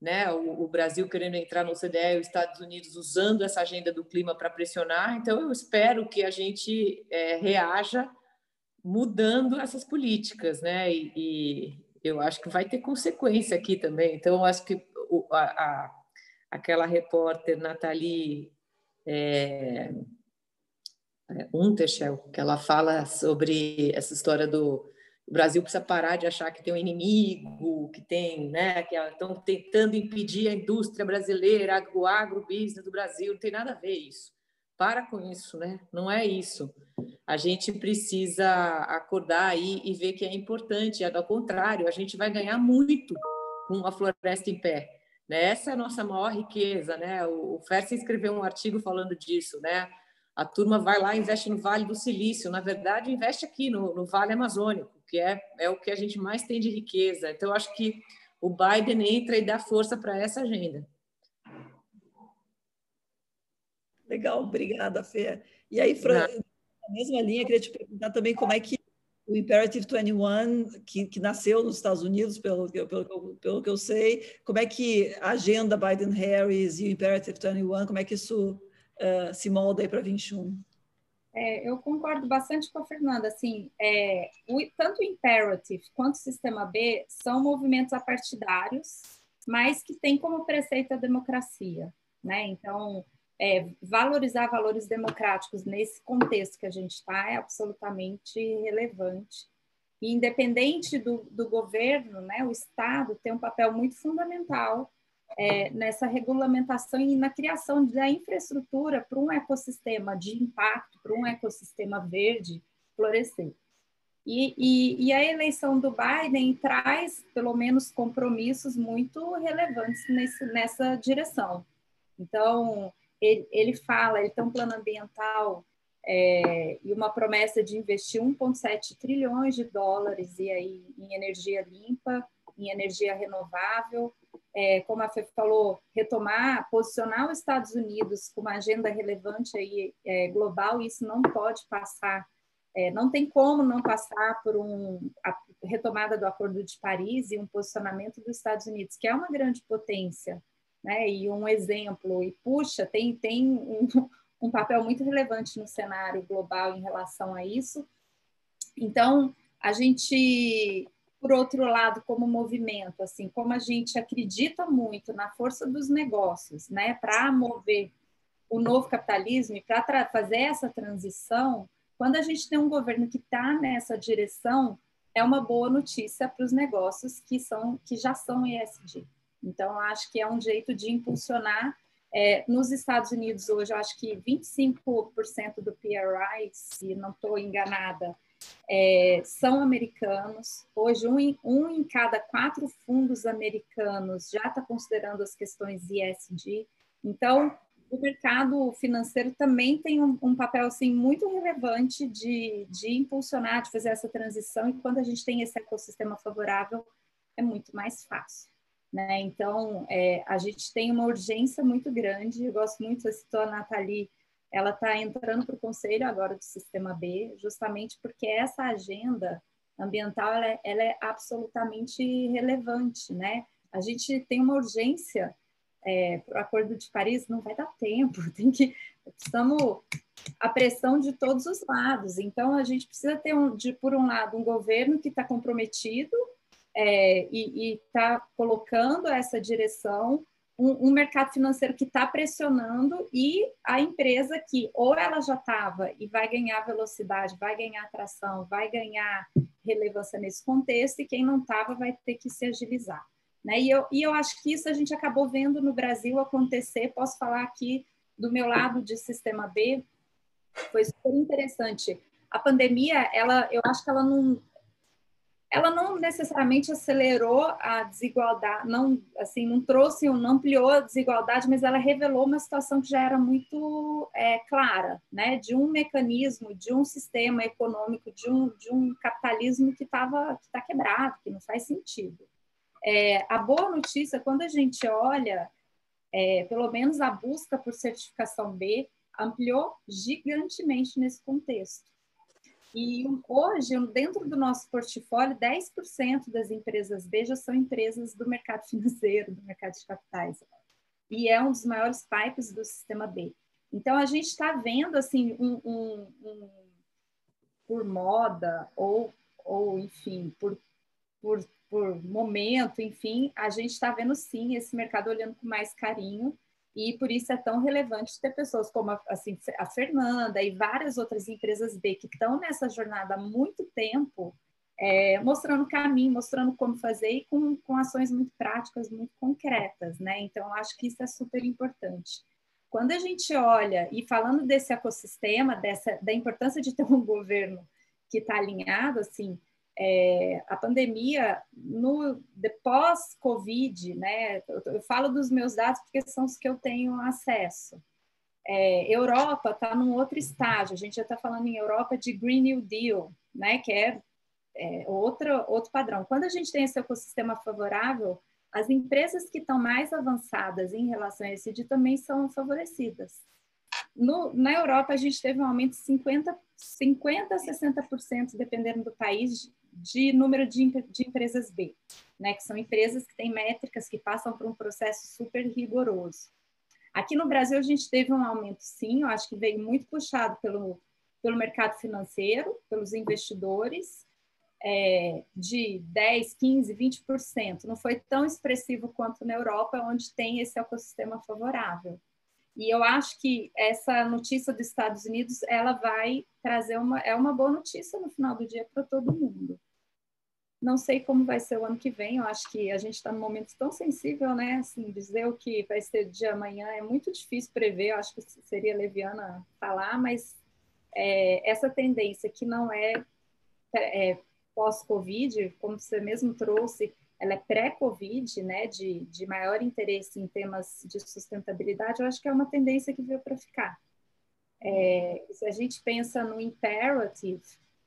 né, o, o, Brasil querendo entrar no OCDE os Estados Unidos usando essa agenda do clima para pressionar. Então, eu espero que a gente é, reaja mudando essas políticas, né? E, e, eu acho que vai ter consequência aqui também. Então, eu acho que o, a, a, aquela repórter Nathalie é, é, Unterschel, que ela fala sobre essa história do o Brasil precisa parar de achar que tem um inimigo, que tem, né, que estão tentando impedir a indústria brasileira, o agrobusiness do Brasil, não tem nada a ver isso. Para com isso, né? Não é isso. A gente precisa acordar aí e ver que é importante, é ao contrário, a gente vai ganhar muito com a floresta em pé. Né? Essa é a nossa maior riqueza, né? O Fersen escreveu um artigo falando disso, né? A turma vai lá investe no Vale do Silício, na verdade investe aqui no, no Vale Amazônico que é, é o que a gente mais tem de riqueza. Então, acho que o Biden entra e dá força para essa agenda. Legal, obrigada, Fê. E aí, Fran, na mesma linha, queria te perguntar também como é que o Imperative 21, que, que nasceu nos Estados Unidos, pelo, pelo, pelo que eu sei, como é que a agenda Biden-Harris e o Imperative 21, como é que isso uh, se molda aí para 21? É, eu concordo bastante com a Fernanda. Assim, é, o, tanto o Imperative quanto o Sistema B são movimentos apartidários, mas que têm como preceito a democracia. Né? Então, é, valorizar valores democráticos nesse contexto que a gente está é absolutamente relevante. E independente do, do governo, né, o Estado tem um papel muito fundamental é, nessa regulamentação e na criação da infraestrutura para um ecossistema de impacto, para um ecossistema verde florescer. E, e, e, a eleição do Biden traz, pelo menos, compromissos muito relevantes nesse, nessa direção. Então, ele, ele fala, ele tem um plano ambiental é, e uma promessa de investir 1,7 trilhões de dólares e aí, em energia limpa, em energia renovável, é, como a Fê falou, retomar, posicionar os Estados Unidos com uma agenda relevante aí, é, global, isso não pode passar, é, não tem como não passar por um, a retomada do Acordo de Paris e um posicionamento dos Estados Unidos, que é uma grande potência, né, e um exemplo, e puxa, tem, tem um, um papel muito relevante no cenário global em relação a isso. Então, a gente por outro lado, como movimento, assim, como a gente acredita muito na força dos negócios, né, para mover o novo capitalismo e para fazer essa transição, quando a gente tem um governo que está nessa direção, é uma boa notícia para os negócios que são que já são ESG. Então, acho que é um jeito de impulsionar. É, nos Estados Unidos hoje, eu acho que 25% do PRI, se não estou enganada, é, são americanos. Hoje, um em, um em cada quatro fundos americanos já está considerando as questões ESG. Então, o mercado financeiro também tem um, um, papel assim muito relevante de, de impulsionar, de fazer essa transição. E quando a gente tem esse ecossistema favorável, é muito mais fácil. Né? Então, é, a gente tem uma urgência muito grande. Eu gosto muito, você citou a Nathalie, ela está entrando para o conselho agora do Sistema B, justamente porque essa agenda ambiental ela é, ela é absolutamente relevante, né? A gente tem uma urgência é, para o Acordo de Paris, não vai dar tempo, tem que precisamos a pressão de todos os lados. Então a gente precisa ter um, de por um lado um governo que está comprometido é, e está colocando essa direção um, um mercado financeiro que está pressionando e a empresa que ou ela já estava e vai ganhar velocidade, vai ganhar atração, vai ganhar relevância nesse contexto, e quem não estava vai ter que se agilizar. Né? E, eu, e eu acho que isso a gente acabou vendo no Brasil acontecer. Posso falar aqui do meu lado de sistema B, foi super interessante. A pandemia, ela, eu acho que ela não, ela não necessariamente acelerou a desigualdade, não assim não trouxe, não ampliou a desigualdade, mas ela revelou uma situação que já era muito é, clara, né, de um mecanismo, de um sistema econômico, de um, de um capitalismo que estava que está quebrado, que não faz sentido. É, a boa notícia quando a gente olha, é, pelo menos a busca por certificação B ampliou gigantemente nesse contexto. E hoje, dentro do nosso portfólio, 10% das empresas B já são empresas do mercado financeiro, do mercado de capitais. E é um dos maiores pipes do sistema B. Então, a gente está vendo, assim, um, um, um, por moda ou, ou enfim, por, por, por momento, enfim, a gente está vendo, sim, esse mercado olhando com mais carinho e por isso é tão relevante ter pessoas como a, assim, a Fernanda e várias outras empresas B que estão nessa jornada há muito tempo, é, mostrando caminho, mostrando como fazer e com, com ações muito práticas, muito concretas, né? Então, acho que isso é super importante. Quando a gente olha, e falando desse ecossistema, dessa, da importância de ter um governo que está alinhado, assim, é, a pandemia no pós-Covid, né? Eu, eu, falo dos meus dados porque são os que eu tenho acesso. É, Europa está num outro estágio. A gente já está falando em Europa de Green New Deal, né? Que é, é outro outro padrão. Quando a gente tem esse ecossistema favorável, as empresas que estão mais avançadas em relação a esse também são favorecidas. No, na Europa, a gente teve um aumento de 50, 50 a 60%, dependendo do país, de número de, de empresas B, né, que são empresas que têm métricas que passam por um processo super rigoroso. Aqui no Brasil a gente teve um aumento sim, eu acho que veio muito puxado pelo, pelo mercado financeiro, pelos investidores, é, de 10, 15, 20%. Não foi tão expressivo quanto na Europa, onde tem esse ecossistema favorável. E eu acho que essa notícia dos Estados Unidos, ela vai trazer uma é uma boa notícia no final do dia para todo mundo. Não sei como vai ser o ano que vem. Eu acho que a gente está num momento tão sensível, né? Assim, dizer o que vai ser de amanhã é muito difícil prever. Eu acho que seria leviana falar, mas é, essa tendência que não é, é pós-Covid, como você mesmo trouxe, ela é pré-Covid, né, de, de maior interesse em temas de sustentabilidade, eu acho que é uma tendência que veio para ficar. É, se a gente pensa no imperative,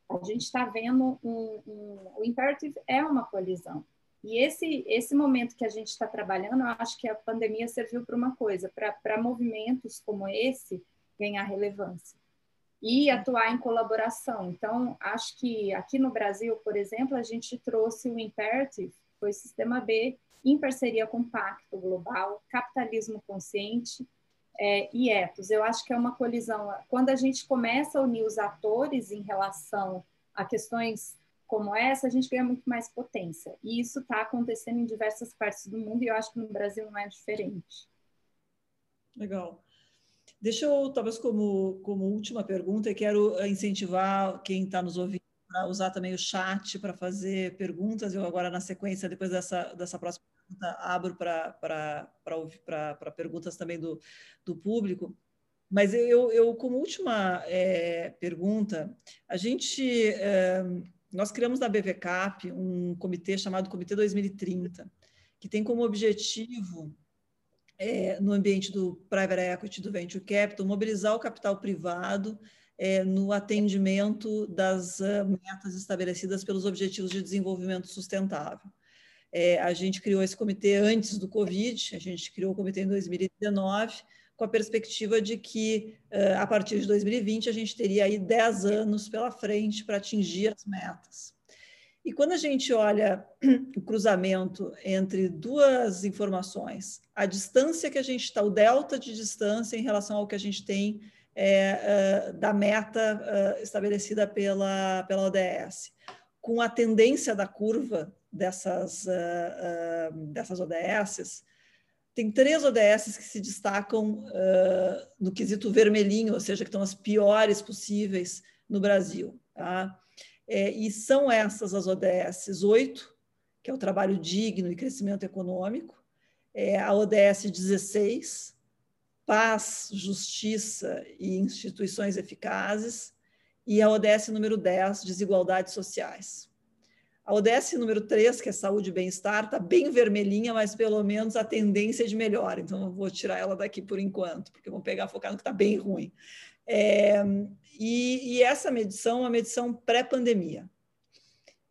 a gente está vendo um, um, o imperative é uma colisão. E esse, esse momento que a gente está trabalhando, eu acho que a pandemia serviu para uma coisa, para movimentos como esse ganhar relevância e atuar em colaboração. Então, acho que aqui no Brasil, por exemplo, a gente trouxe o Imperative, foi o Sistema B, em parceria com o Pacto Global, Capitalismo Consciente é, e Etos. Eu acho que é uma colisão. Quando a gente começa a unir os atores em relação a questões como essa, a gente ganha muito mais potência. E isso está acontecendo em diversas partes do mundo e eu acho que no Brasil não é diferente. Legal. Deixa eu, talvez, como, como última pergunta, eu quero incentivar quem está nos ouvindo a usar também o chat para fazer perguntas. Eu agora, na sequência, depois dessa, dessa próxima pergunta, abro para perguntas também do, do público. Mas eu, eu como última é, pergunta, a gente, é, nós criamos na BVCAP um comitê chamado Comitê 2030, que tem como objetivo é, no ambiente do private equity, do venture capital, mobilizar o capital privado é, no atendimento das uh, metas estabelecidas pelos Objetivos de Desenvolvimento Sustentável. É, a gente criou esse comitê antes do Covid, a gente criou o comitê em 2019, com a perspectiva de que, uh, a partir de 2020, a gente teria aí 10 anos pela frente para atingir as metas. E quando a gente olha o cruzamento entre duas informações, a distância que a gente está, o delta de distância em relação ao que a gente tem é, uh, da meta uh, estabelecida pela, pela ODS, com a tendência da curva dessas, uh, dessas ODSs, tem três ODS que se destacam no quesito vermelhinho, ou seja, que estão as piores possíveis no Brasil. Tá? É, e são essas as ODS 8, que é o trabalho digno e crescimento econômico, é a ODS 16, paz, justiça e instituições eficazes, e a ODS número 10, desigualdades sociais. A ODS número 3, que é saúde e bem-estar, está bem vermelhinha, mas pelo menos a tendência é de melhor. Então, eu vou tirar ela daqui por enquanto, porque vamos pegar focar no que está bem ruim. É, e, e, essa medição é uma medição pré-pandemia,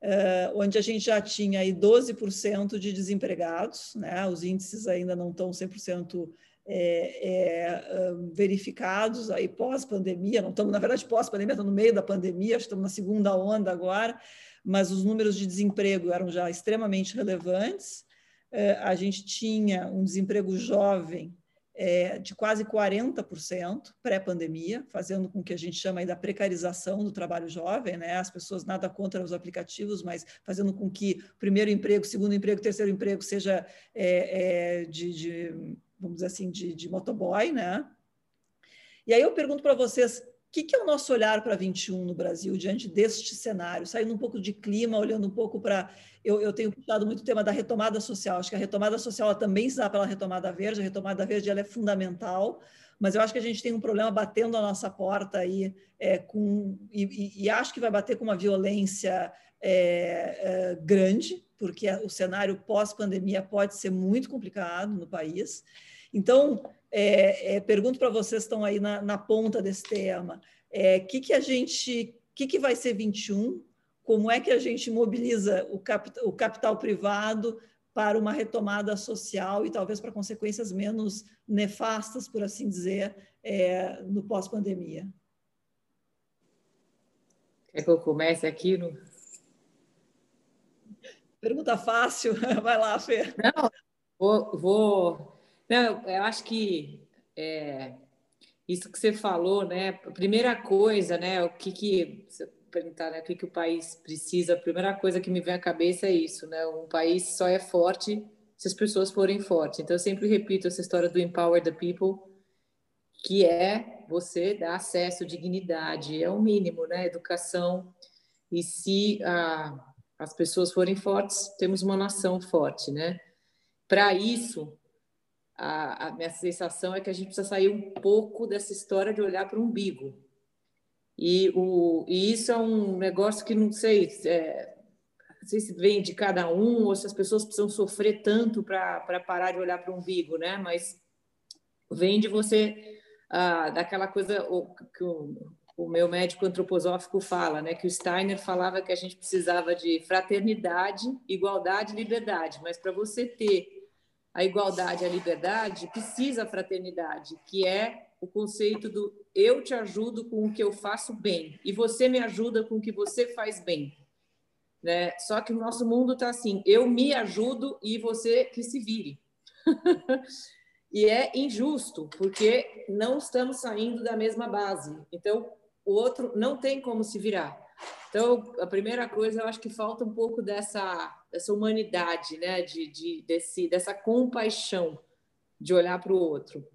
é, onde a gente já tinha aí 12% de desempregados, né? os índices ainda não estão 100% é, é, verificados aí pós-pandemia, não estamos, na verdade, pós-pandemia, estamos no meio da pandemia, estamos na segunda onda agora, mas os números de desemprego eram já extremamente relevantes. É, a gente tinha um desemprego jovem é, de quase 40% pré-pandemia, fazendo com que a gente chama da precarização do trabalho jovem, né? As pessoas nada contra os aplicativos, mas fazendo com que primeiro emprego, segundo emprego, terceiro emprego seja é, de, de, vamos dizer assim, de, de motoboy, né? E aí eu pergunto para vocês, que, que, é o nosso olhar para 21 no Brasil diante deste cenário? Saindo um pouco de clima, olhando um pouco para. Eu, eu, tenho puxado muito o tema da retomada social. Acho que a retomada social também se dá pela retomada verde. A retomada verde ela é fundamental, mas eu acho que a gente tem um problema batendo a nossa porta aí, é, com, e, e, acho que vai bater com uma violência é, é, grande, porque o cenário pós-pandemia pode ser muito complicado no país. Então, é, é, pergunto para vocês que estão aí na, na ponta desse tema, o é, que, que a gente, que, que vai ser 21? Como é que a gente mobiliza o, cap, o capital privado para uma retomada social e talvez para consequências menos nefastas, por assim dizer, é, no pós-pandemia? Quer que eu comece aqui no... Pergunta fácil, vai lá, Fê. Não, vou, vou não, eu acho que é, isso que você falou, né? Primeira coisa, né? O que que perguntar, né? O que que o país precisa? A primeira coisa que me vem à cabeça é isso, né? Um país só é forte se as pessoas forem fortes. Então eu sempre repito essa história do empower the people, que é você dar acesso, dignidade, é o mínimo, né? Educação. E se ah, as pessoas forem fortes, temos uma nação forte, né? Para isso, a, a, minha sensação é que a gente precisa sair um pouco dessa história de olhar para o umbigo. E, o, e isso é um negócio que não sei, é, não sei se vem de cada um ou se as pessoas precisam sofrer tanto para parar de olhar para o umbigo, né? Mas vem de você, ah, daquela coisa o, que o, o meu médico antroposófico fala, né? Que o Steiner falava que a gente precisava de fraternidade, igualdade liberdade. Mas para você ter a igualdade a liberdade, precisa a fraternidade, que é o conceito do eu te ajudo com o que eu faço bem e você me ajuda com o que você faz bem. Né? Só que o nosso mundo está assim, eu me ajudo e você que se vire. e é injusto, porque não estamos saindo da mesma base. Então, o outro não tem como se virar. Então, a primeira coisa, eu acho que falta um pouco dessa, dessa humanidade, né? de, de desse, dessa compaixão de olhar para o outro.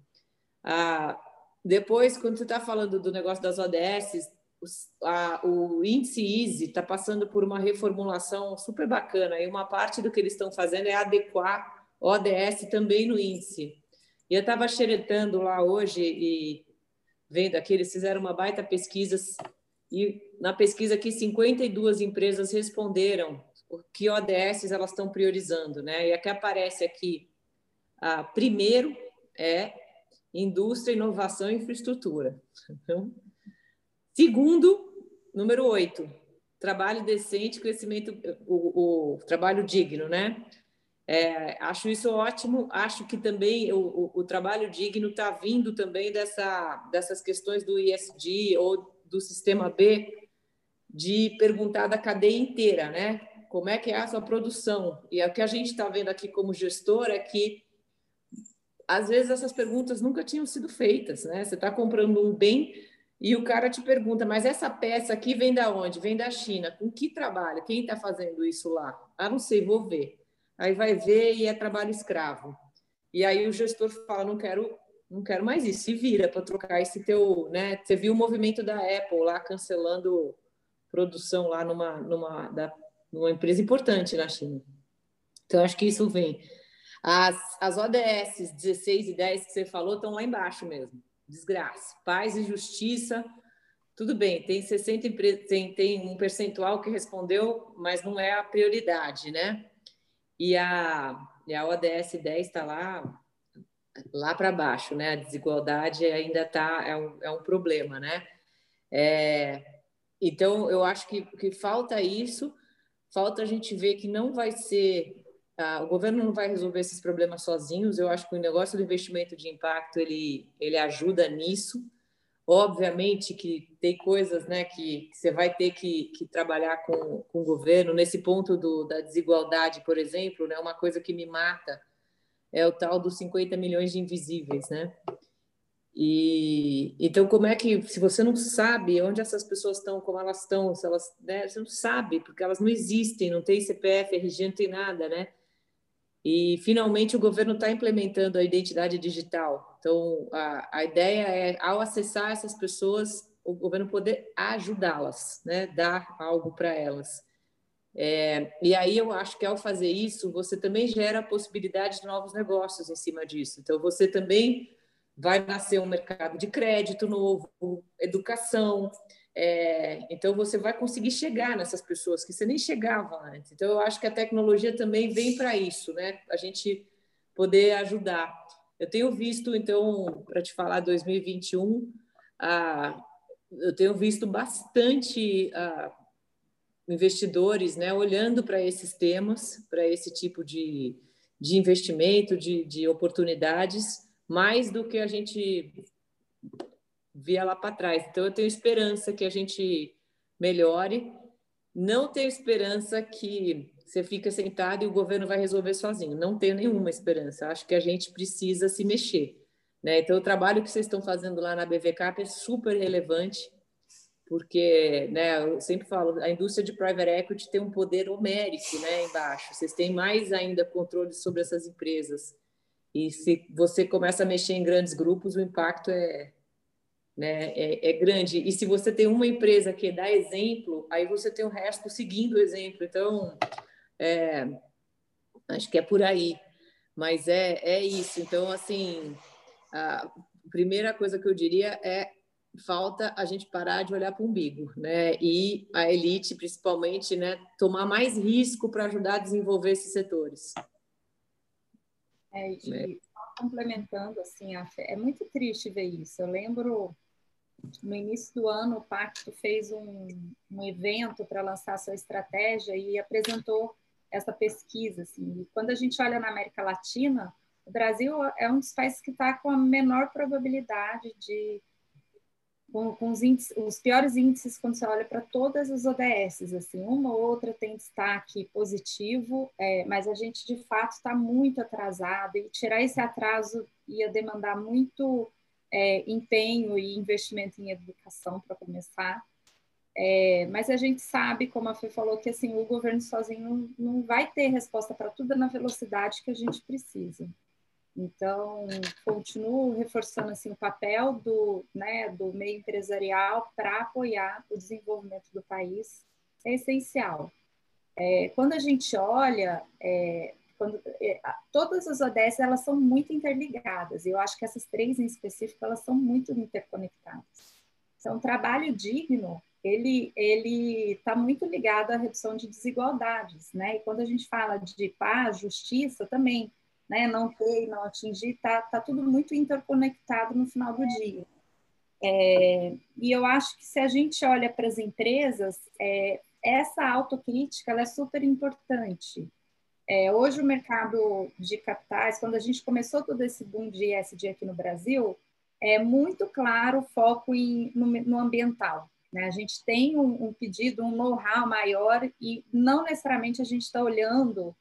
Ah, depois, quando você está falando do negócio das ODS, a, o índice EASY está passando por uma reformulação super bacana, e uma parte do que eles estão fazendo é adequar ODS também no índice. E eu estava xeretando lá hoje e vendo aqui, eles fizeram uma baita pesquisa e na pesquisa aqui, 52 empresas responderam que ODS elas estão priorizando, né? E aqui aparece aqui, a primeiro é indústria, inovação e infraestrutura. Então, segundo, número oito, trabalho decente, crescimento, o, o trabalho digno, né? É, acho isso ótimo. Acho que também o, o, o trabalho digno está vindo também dessa, dessas questões do ISD ou do sistema B, de perguntar da cadeia inteira, né? Como é que é a sua produção? E é o que a gente está vendo aqui como gestor é que às vezes essas perguntas nunca tinham sido feitas, né? Você está comprando um bem e o cara te pergunta, mas essa peça aqui vem da onde? Vem da China. Com que trabalho? Quem está fazendo isso lá? Ah, não sei, vou ver. Aí vai ver e é trabalho escravo. E aí o gestor fala, não quero não quero mais isso, se vira para trocar esse teu, né? Você viu o movimento da Apple lá cancelando produção lá numa, numa, da, numa empresa importante na China. Então, acho que isso vem. As, as ODS 16 e 10 que você falou estão lá embaixo mesmo. Desgraça. Paz e justiça. Tudo bem, tem 60 empresas, tem, tem um percentual que respondeu, mas não é a prioridade, né? E a, e a ODS 10 está lá lá para baixo, né? A desigualdade ainda está é um, é um problema, né? É, então, eu acho que, que falta isso, falta a gente ver que não vai ser. O governo não vai resolver esses problemas sozinhos. Eu acho que o negócio do investimento de impacto ele, ele ajuda nisso. Obviamente que tem coisas né, que, que você vai ter que, que trabalhar com, com o governo. Nesse ponto do, da desigualdade, por exemplo, né, uma coisa que me mata é o tal dos 50 milhões de invisíveis, né? E então como é que se você não sabe onde essas pessoas estão, como elas estão, se elas, né, você não sabe porque elas não existem, não tem CPF, RG, não tem nada, né? E finalmente o governo está implementando a identidade digital. Então a, a ideia é ao acessar essas pessoas, o governo poder ajudá-las, né? Dar algo para elas. É, e aí eu acho que ao fazer isso, você também gera a possibilidade de novos negócios em cima disso. Então você também vai nascer um mercado de crédito novo, educação. É, então, você vai conseguir chegar nessas pessoas que você nem chegava antes. Então, eu acho que a tecnologia também vem para isso, né? A gente poder ajudar. Eu tenho visto, então, para te falar, 2021, ah, eu tenho visto bastante ah, investidores né, olhando para esses temas, para esse tipo de, de investimento, de, de oportunidades, mais do que a gente via lá para trás. Então, eu tenho esperança que a gente melhore. Não tenho esperança que você fica sentado e o governo vai resolver sozinho. Não tenho nenhuma esperança. Acho que a gente precisa se mexer. Né? Então, o trabalho que vocês estão fazendo lá na BVCAP é super relevante, porque, né, eu sempre falo, a indústria de private equity tem um poder homérico né, embaixo. Vocês têm mais ainda controle sobre essas empresas. E se você começa a mexer em grandes grupos, o impacto é, né, é, é, grande. E se você tem uma empresa que dá exemplo, aí você tem o resto seguindo o exemplo. Então, é, acho que é por aí. Mas é, é isso. Então, assim, a primeira coisa que eu diria é falta a gente parar de olhar para o umbigo, né? E a elite, principalmente, né, tomar mais risco para ajudar a desenvolver esses setores. É, e né? complementando, assim, é muito triste ver isso. Eu lembro no início do ano, o Pacto fez um, um evento para lançar sua estratégia e apresentou essa pesquisa. Assim. E quando a gente olha na América Latina, o Brasil é um dos países que está com a menor probabilidade de. Com, com os, índices, os, piores índices quando você olha para todas as ODS. Assim, uma ou outra tem destaque positivo, é, mas a gente de fato está muito atrasado e tirar esse atraso ia demandar muito é, empenho e investimento em educação para começar. É, mas a gente sabe, como a Fê falou, que assim o governo sozinho não, não vai ter resposta para tudo na velocidade que a gente precisa. Então, continuo reforçando assim o papel do, né, do meio empresarial para apoiar o desenvolvimento do país é essencial. É, quando a gente olha, é, quando, é, todas as ODS elas são muito interligadas. E eu acho que essas três em específico elas são muito interconectadas. Então, trabalho digno ele ele está muito ligado à redução de desigualdades, né? E quando a gente fala de paz, justiça também né, não ter e não atingir, está tá tudo muito interconectado no final do dia. É, e eu acho que se a gente olha para as empresas, é, essa autocrítica é super importante. É, hoje o mercado de capitais, quando a gente começou todo esse boom de ESG aqui no Brasil, é muito claro o foco em, no, no ambiental. Né? A gente tem um, um pedido, um know-how maior e não necessariamente a gente está olhando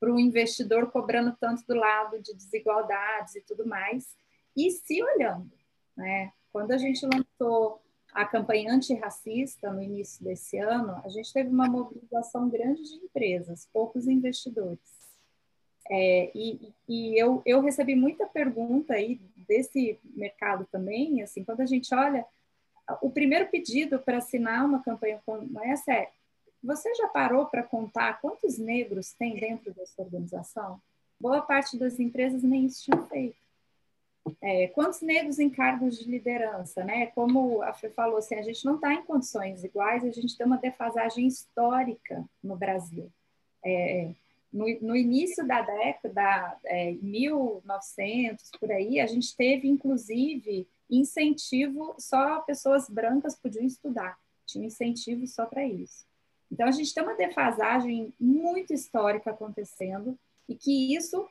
para o investidor cobrando tanto do lado de desigualdades e tudo mais, e se olhando. Né? Quando a gente lançou a campanha antirracista no início desse ano, a gente teve uma mobilização grande de empresas, poucos investidores. É, e, e eu, eu recebi muita pergunta aí desse mercado também, assim, quando a gente olha, o primeiro pedido para assinar uma campanha como essa é você já parou para contar quantos negros tem dentro da sua organização? Boa parte das empresas nem isso tinham feito. É, quantos negros em cargos de liderança, né? Como a Fê falou, assim, a gente não está em condições iguais, a gente tem uma defasagem histórica no Brasil. É, no, no, início da década, é, 1900, por aí, a gente teve, inclusive, incentivo, só pessoas brancas podiam estudar, tinha incentivo só para isso. Então, a gente tem uma defasagem muito histórica acontecendo e que isso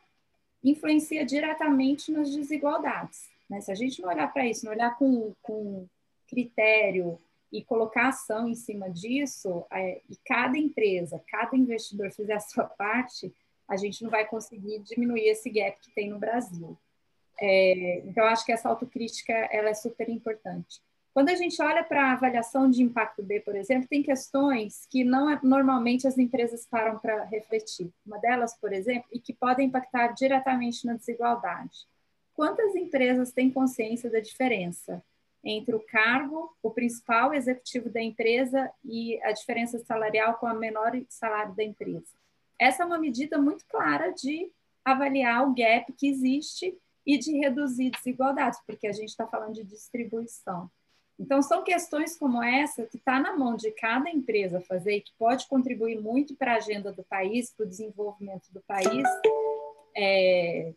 influencia diretamente nas desigualdades. Né? Se a gente não olhar para isso, não olhar com, com critério e colocar ação em cima disso, é, e cada empresa, cada investidor fizer a sua parte, a gente não vai conseguir diminuir esse gap que tem no Brasil. É, então, acho que essa autocrítica ela é super importante. Quando a gente olha para a avaliação de impacto B, por exemplo, tem questões que não é, normalmente as empresas param para refletir. Uma delas, por exemplo, e que podem impactar diretamente na desigualdade. Quantas empresas têm consciência da diferença entre o cargo, o principal executivo da empresa e a diferença salarial com a menor salário da empresa? Essa é uma medida muito clara de avaliar o gap que existe e de reduzir desigualdades, porque a gente está falando de distribuição. Então, são questões como essa que está na mão de cada empresa fazer e que pode contribuir muito para a agenda do país, para o desenvolvimento do país, é,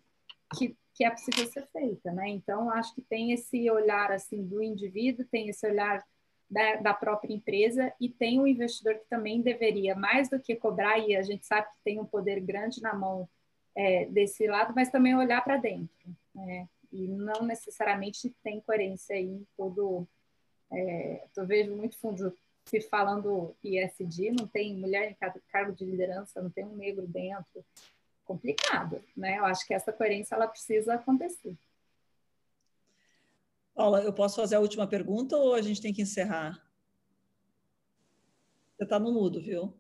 que, que é possível ser feita. Né? Então, acho que tem esse olhar assim do indivíduo, tem esse olhar da, da, própria empresa e tem o investidor que também deveria, mais do que cobrar, e a gente sabe que tem um poder grande na mão é, desse lado, mas também olhar para dentro. Né? E não necessariamente tem coerência aí em todo é, eu vejo muito fundo se falando ISD, não tem mulher em cargo de liderança, não tem um negro dentro. Complicado, né? Eu acho que essa coerência ela precisa acontecer. Paula, eu posso fazer a última pergunta ou a gente tem que encerrar? Você está no mudo, viu?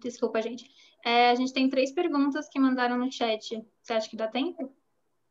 Desculpa, gente. É, a gente tem três perguntas que mandaram no chat. Você acha que dá tempo?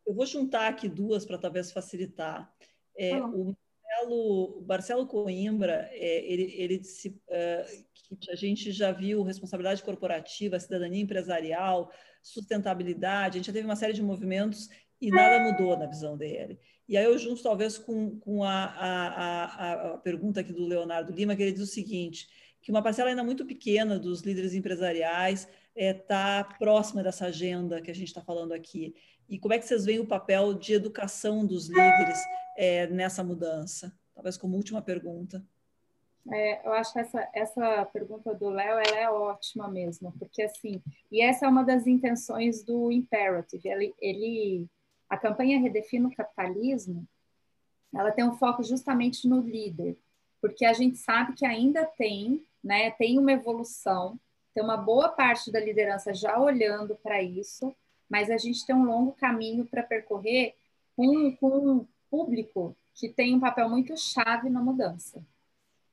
Eu vou juntar aqui duas para talvez facilitar. É, tá o, Marcelo, o Marcelo Coimbra, é, ele, ele disse uh, que a gente já viu responsabilidade corporativa, cidadania empresarial, sustentabilidade, a gente já teve uma série de movimentos e nada mudou na visão dele. E aí eu junto talvez com, com a, a, a, a pergunta aqui do Leonardo Lima, que ele diz o seguinte, que uma parcela ainda muito pequena dos líderes empresariais está é, próxima dessa agenda que a gente está falando aqui. E como é que vocês veem o papel de educação dos líderes é, nessa mudança? Talvez como última pergunta. É, eu acho que essa, essa pergunta do Léo ela é ótima mesmo, porque assim, e essa é uma das intenções do Imperative. Ele, ele, a campanha Redefina o Capitalismo, ela tem um foco justamente no líder, porque a gente sabe que ainda tem, né, tem uma evolução, tem uma boa parte da liderança já olhando para isso, mas a gente tem um longo caminho para percorrer com, com um público que tem um papel muito chave na mudança.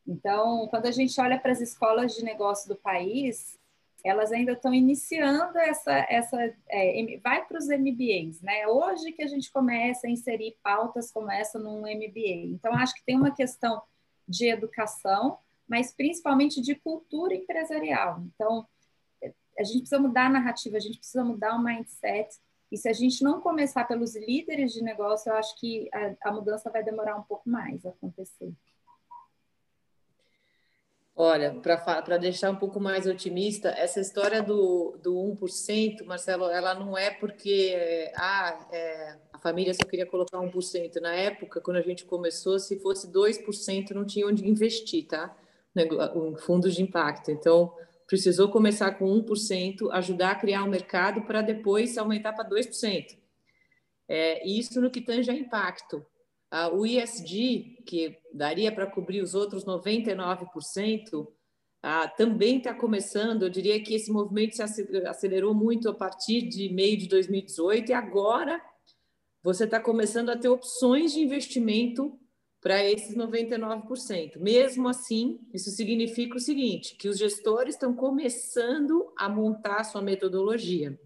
Então, quando a gente olha para as escolas de negócio do país, elas ainda estão iniciando essa, essa é, vai para os MBAs, né? Hoje que a gente começa a inserir pautas como essa num MBA. Então, acho que tem uma questão de educação, mas principalmente de cultura empresarial. Então, a gente precisa mudar a narrativa, a gente precisa mudar o mindset. E se a gente não começar pelos líderes de negócio, eu acho que a, a mudança vai demorar um pouco mais a acontecer. Olha, para deixar um pouco mais otimista, essa história do, do 1%, Marcelo, ela não é porque ah, é, a família só queria colocar 1%. Na época, quando a gente começou, se fosse 2%, não tinha onde investir, tá? Em fundos de impacto. Então, precisou começar com 1%, ajudar a criar um mercado para depois aumentar para 2%. É, isso no que tange a impacto. Ah, o ISD, que daria para cobrir os outros 99%, ah, também está começando. Eu diria que esse movimento se acelerou muito a partir de meio de 2018 e agora você está começando a ter opções de investimento para esses 99%. Mesmo assim, isso significa o seguinte, que os gestores estão começando a montar a sua metodologia.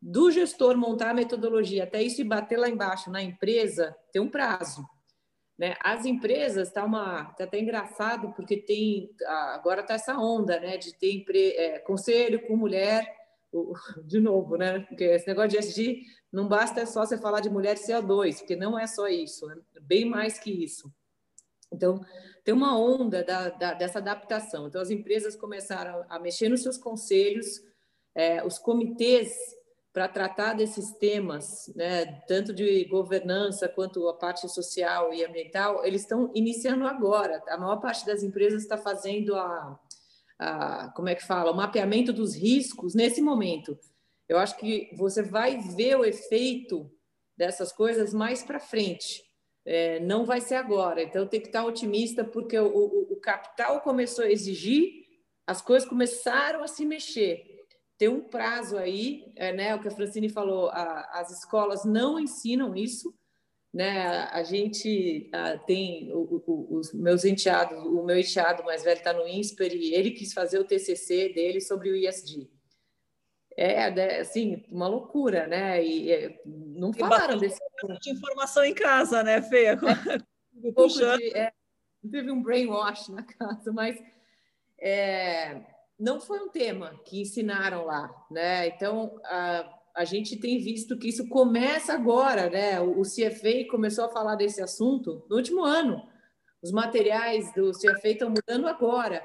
Do gestor montar a metodologia até isso e bater lá embaixo na empresa, tem um prazo. Né? As empresas, está uma, tá até engraçado, porque tem, agora está essa onda né, de ter empre, é, conselho com mulher, de novo, né? Porque esse negócio de não basta só você falar de mulher CO2, porque não é só isso, né? bem mais que isso. Então, tem uma onda da, da, dessa adaptação. Então, as empresas começaram a mexer nos seus conselhos, é, os comitês para tratar desses temas, né, tanto de governança quanto a parte social e ambiental, eles estão iniciando agora. A maior parte das empresas está fazendo a, a, como é que fala, o mapeamento dos riscos nesse momento. Eu acho que você vai ver o efeito dessas coisas mais para frente. É, não vai ser agora. Então, tem que estar otimista, porque o, o, o capital começou a exigir, as coisas começaram a se mexer tem um prazo aí, é, né? O que a Francine falou, a, as escolas não ensinam isso, né? A gente a, tem o, os meus enteados, o meu enteado mais velho está no INSPER e ele quis fazer o TCC dele sobre o ISD. É, né, assim, uma loucura, né? E, não falaram desse de informação em casa, né, Feia? É, um pouco de, é, teve um brainwash na casa, mas é, não foi um tema que ensinaram lá, né? Então a, a gente tem visto que isso começa agora, né? O, o CFA começou a falar desse assunto no último ano. Os materiais do CFA estão mudando agora.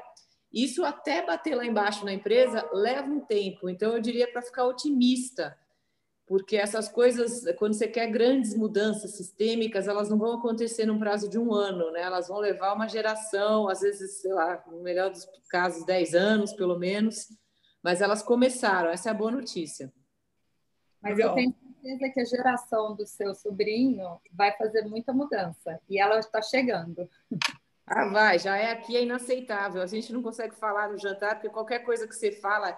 Isso até bater lá embaixo na empresa leva um tempo. Então eu diria para ficar otimista porque essas coisas, quando você quer grandes mudanças sistêmicas, elas não vão acontecer num prazo de um ano, né? Elas vão levar uma geração, às vezes, sei lá, no melhor dos casos, 10 anos, pelo menos, mas elas começaram, essa é a boa notícia. Mas Legal. eu tenho certeza que a geração do seu sobrinho vai fazer muita mudança, e ela está chegando. Ah, vai, já é aqui, é inaceitável. A gente não consegue falar no jantar, porque qualquer coisa que você fala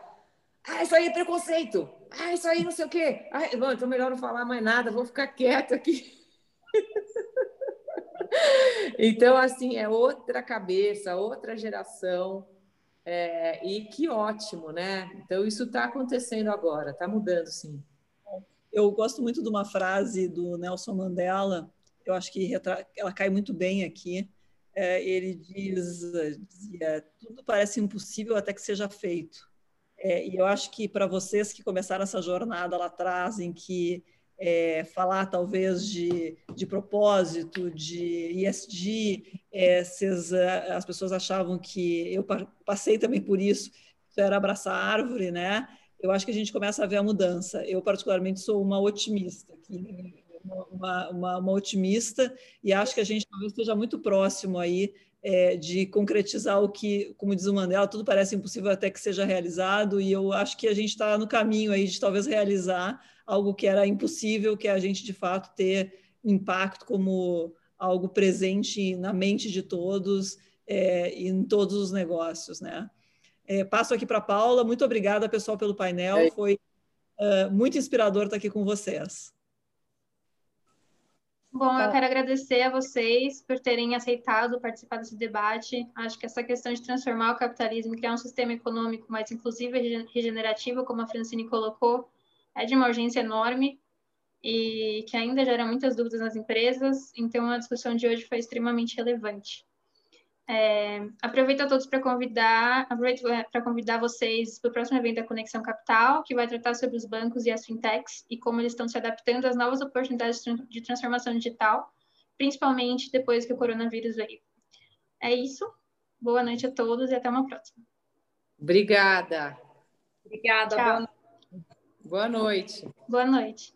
Ah, isso aí é preconceito. Ah, isso aí não sei o quê. Ah, bom, então melhor não falar mais nada, vou ficar quieto aqui. então, assim, é outra cabeça, outra geração. É, e que ótimo, né? Então, isso está acontecendo agora, está mudando, sim. Eu gosto muito de uma frase do Nelson Mandela, eu acho que ela cai muito bem aqui. É, ele diz: dizia, tudo parece impossível até que seja feito. É, e eu acho que para vocês que começaram essa jornada lá atrás, em que é, falar talvez de, de propósito, de ESG, é, cês, as pessoas achavam que eu passei também por isso, era abraçar árvore, né? Eu acho que a gente começa a ver a mudança. Eu particularmente sou uma otimista, uma, uma, uma otimista e acho que a gente talvez esteja muito próximo aí é, de concretizar o que, como diz o Mandela, tudo parece impossível até que seja realizado, e eu acho que a gente está no caminho aí de talvez realizar algo que era impossível, que é a gente de fato ter impacto como algo presente na mente de todos é, e em todos os negócios, né? É, passo aqui para a Paula. Muito obrigada, pessoal, pelo painel. Foi uh, muito inspirador estar aqui com vocês. Bom, eu tá. quero agradecer a vocês por terem aceitado participar desse debate. Acho que essa questão de transformar o capitalismo, criar um sistema econômico mais inclusivo e regenerativo, como a Francine colocou, é de uma urgência enorme e que ainda gera muitas dúvidas nas empresas. Então, a discussão de hoje foi extremamente relevante. É, aproveito a todos para convidar, aproveito é, para convidar vocês para o próximo evento da Conexão Capital, que vai tratar sobre os bancos e as fintechs e como eles estão se adaptando às novas oportunidades de transformação digital, principalmente depois que o coronavírus veio. É isso. Boa noite a todos e até uma próxima. Obrigada. Obrigada. Boa noite. Boa noite.